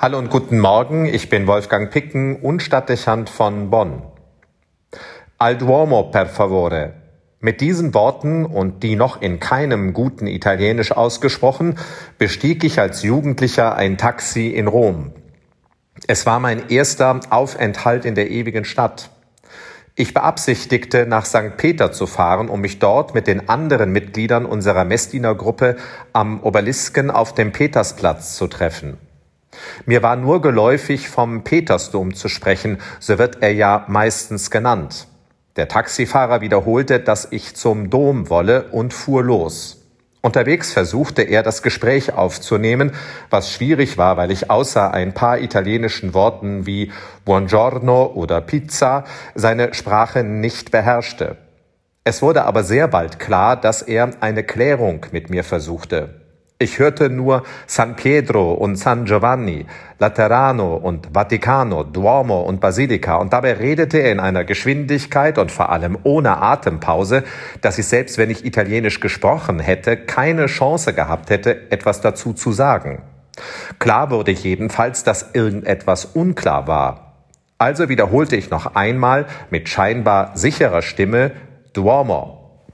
Hallo und guten Morgen, ich bin Wolfgang Picken und Stadtdechant von Bonn. Al Duomo per favore. Mit diesen Worten und die noch in keinem guten Italienisch ausgesprochen, bestieg ich als Jugendlicher ein Taxi in Rom. Es war mein erster Aufenthalt in der ewigen Stadt. Ich beabsichtigte, nach St. Peter zu fahren, um mich dort mit den anderen Mitgliedern unserer Messdienergruppe am Obelisken auf dem Petersplatz zu treffen. Mir war nur geläufig vom Petersdom zu sprechen, so wird er ja meistens genannt. Der Taxifahrer wiederholte, dass ich zum Dom wolle und fuhr los. Unterwegs versuchte er, das Gespräch aufzunehmen, was schwierig war, weil ich außer ein paar italienischen Worten wie Buongiorno oder Pizza seine Sprache nicht beherrschte. Es wurde aber sehr bald klar, dass er eine Klärung mit mir versuchte. Ich hörte nur San Pietro und San Giovanni, Laterano und Vaticano, Duomo und Basilika und dabei redete er in einer Geschwindigkeit und vor allem ohne Atempause, dass ich selbst wenn ich Italienisch gesprochen hätte, keine Chance gehabt hätte, etwas dazu zu sagen. Klar wurde jedenfalls, dass irgendetwas unklar war. Also wiederholte ich noch einmal mit scheinbar sicherer Stimme Duomo.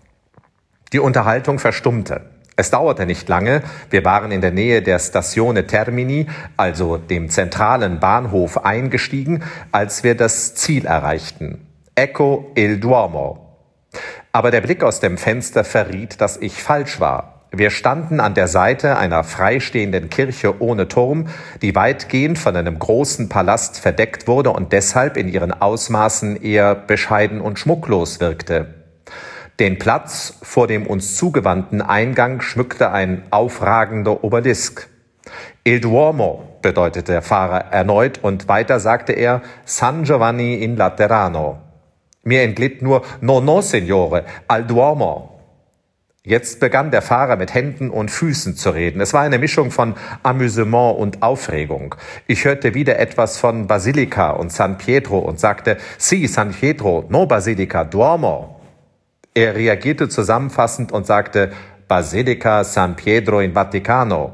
Die Unterhaltung verstummte. Es dauerte nicht lange, wir waren in der Nähe der Stazione Termini, also dem zentralen Bahnhof, eingestiegen, als wir das Ziel erreichten. Ecco il Duomo. Aber der Blick aus dem Fenster verriet, dass ich falsch war. Wir standen an der Seite einer freistehenden Kirche ohne Turm, die weitgehend von einem großen Palast verdeckt wurde und deshalb in ihren Ausmaßen eher bescheiden und schmucklos wirkte. Den Platz vor dem uns zugewandten Eingang schmückte ein aufragender Obelisk. Il Duomo bedeutete der Fahrer erneut und weiter sagte er San Giovanni in Laterano. Mir entglitt nur No, no, Signore, al Duomo. Jetzt begann der Fahrer mit Händen und Füßen zu reden. Es war eine Mischung von Amüsement und Aufregung. Ich hörte wieder etwas von Basilica und San Pietro und sagte, Si, San Pietro, no Basilica, Duomo. Er reagierte zusammenfassend und sagte Basilica San Pietro in Vaticano.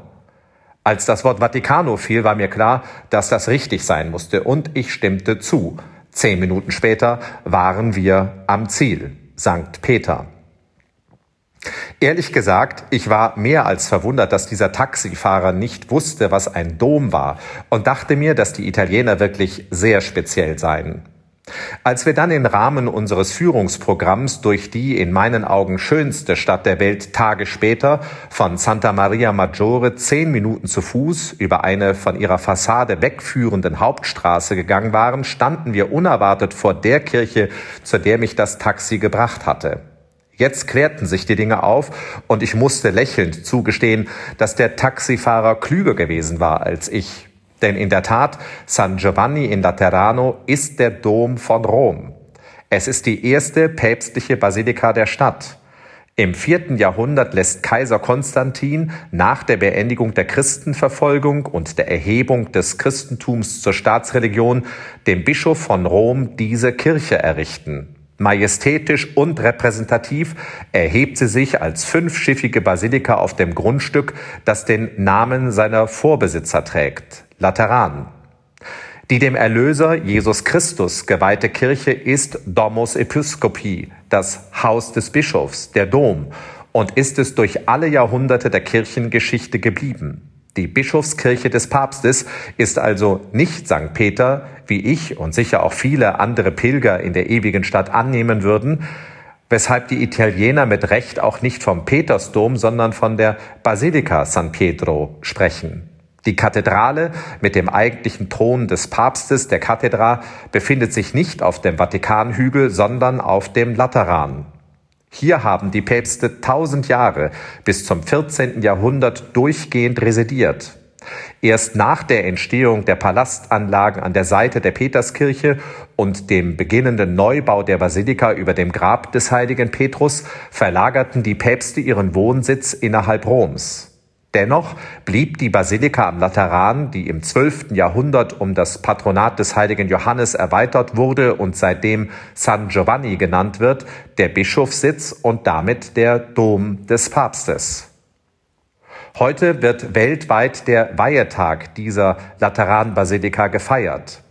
Als das Wort Vaticano fiel, war mir klar, dass das richtig sein musste, und ich stimmte zu. Zehn Minuten später waren wir am Ziel, St. Peter. Ehrlich gesagt, ich war mehr als verwundert, dass dieser Taxifahrer nicht wusste, was ein Dom war, und dachte mir, dass die Italiener wirklich sehr speziell seien. Als wir dann im Rahmen unseres Führungsprogramms durch die in meinen Augen schönste Stadt der Welt Tage später von Santa Maria Maggiore zehn Minuten zu Fuß über eine von ihrer Fassade wegführenden Hauptstraße gegangen waren, standen wir unerwartet vor der Kirche, zu der mich das Taxi gebracht hatte. Jetzt klärten sich die Dinge auf und ich musste lächelnd zugestehen, dass der Taxifahrer klüger gewesen war als ich. Denn in der Tat, San Giovanni in Laterano ist der Dom von Rom. Es ist die erste päpstliche Basilika der Stadt. Im vierten Jahrhundert lässt Kaiser Konstantin nach der Beendigung der Christenverfolgung und der Erhebung des Christentums zur Staatsreligion dem Bischof von Rom diese Kirche errichten. Majestätisch und repräsentativ erhebt sie sich als fünfschiffige Basilika auf dem Grundstück, das den Namen seiner Vorbesitzer trägt. Lateran. Die dem Erlöser Jesus Christus geweihte Kirche ist Domus Episcopi, das Haus des Bischofs, der Dom, und ist es durch alle Jahrhunderte der Kirchengeschichte geblieben. Die Bischofskirche des Papstes ist also nicht St. Peter, wie ich und sicher auch viele andere Pilger in der ewigen Stadt annehmen würden, weshalb die Italiener mit Recht auch nicht vom Petersdom, sondern von der Basilica San Pietro sprechen. Die Kathedrale mit dem eigentlichen Thron des Papstes, der Kathedra, befindet sich nicht auf dem Vatikanhügel, sondern auf dem Lateran. Hier haben die Päpste tausend Jahre bis zum 14. Jahrhundert durchgehend residiert. Erst nach der Entstehung der Palastanlagen an der Seite der Peterskirche und dem beginnenden Neubau der Basilika über dem Grab des heiligen Petrus verlagerten die Päpste ihren Wohnsitz innerhalb Roms. Dennoch blieb die Basilika am Lateran, die im 12. Jahrhundert um das Patronat des heiligen Johannes erweitert wurde und seitdem San Giovanni genannt wird, der Bischofssitz und damit der Dom des Papstes. Heute wird weltweit der Weihetag dieser Lateranbasilika gefeiert.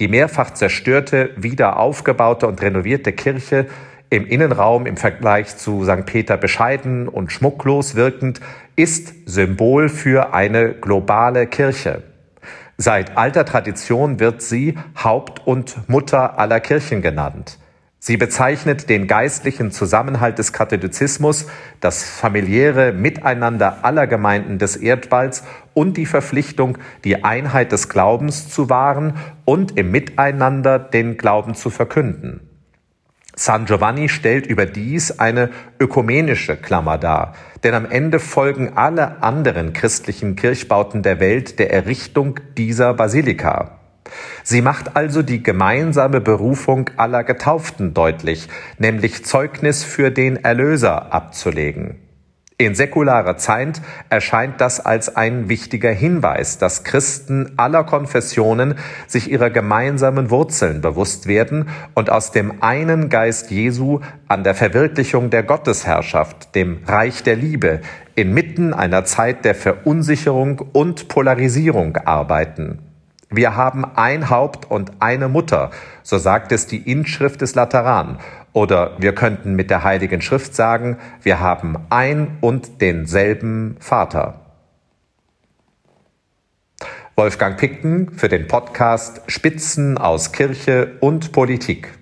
Die mehrfach zerstörte, wieder aufgebaute und renovierte Kirche im Innenraum im Vergleich zu St. Peter bescheiden und schmucklos wirkend, ist Symbol für eine globale Kirche. Seit alter Tradition wird sie Haupt und Mutter aller Kirchen genannt. Sie bezeichnet den geistlichen Zusammenhalt des Katholizismus, das familiäre Miteinander aller Gemeinden des Erdballs und die Verpflichtung, die Einheit des Glaubens zu wahren und im Miteinander den Glauben zu verkünden. San Giovanni stellt überdies eine ökumenische Klammer dar, denn am Ende folgen alle anderen christlichen Kirchbauten der Welt der Errichtung dieser Basilika. Sie macht also die gemeinsame Berufung aller Getauften deutlich, nämlich Zeugnis für den Erlöser abzulegen. In säkularer Zeit erscheint das als ein wichtiger Hinweis, dass Christen aller Konfessionen sich ihrer gemeinsamen Wurzeln bewusst werden und aus dem einen Geist Jesu an der Verwirklichung der Gottesherrschaft, dem Reich der Liebe, inmitten einer Zeit der Verunsicherung und Polarisierung arbeiten. Wir haben ein Haupt und eine Mutter, so sagt es die Inschrift des Lateran. Oder wir könnten mit der Heiligen Schrift sagen, wir haben ein und denselben Vater. Wolfgang Picken für den Podcast Spitzen aus Kirche und Politik.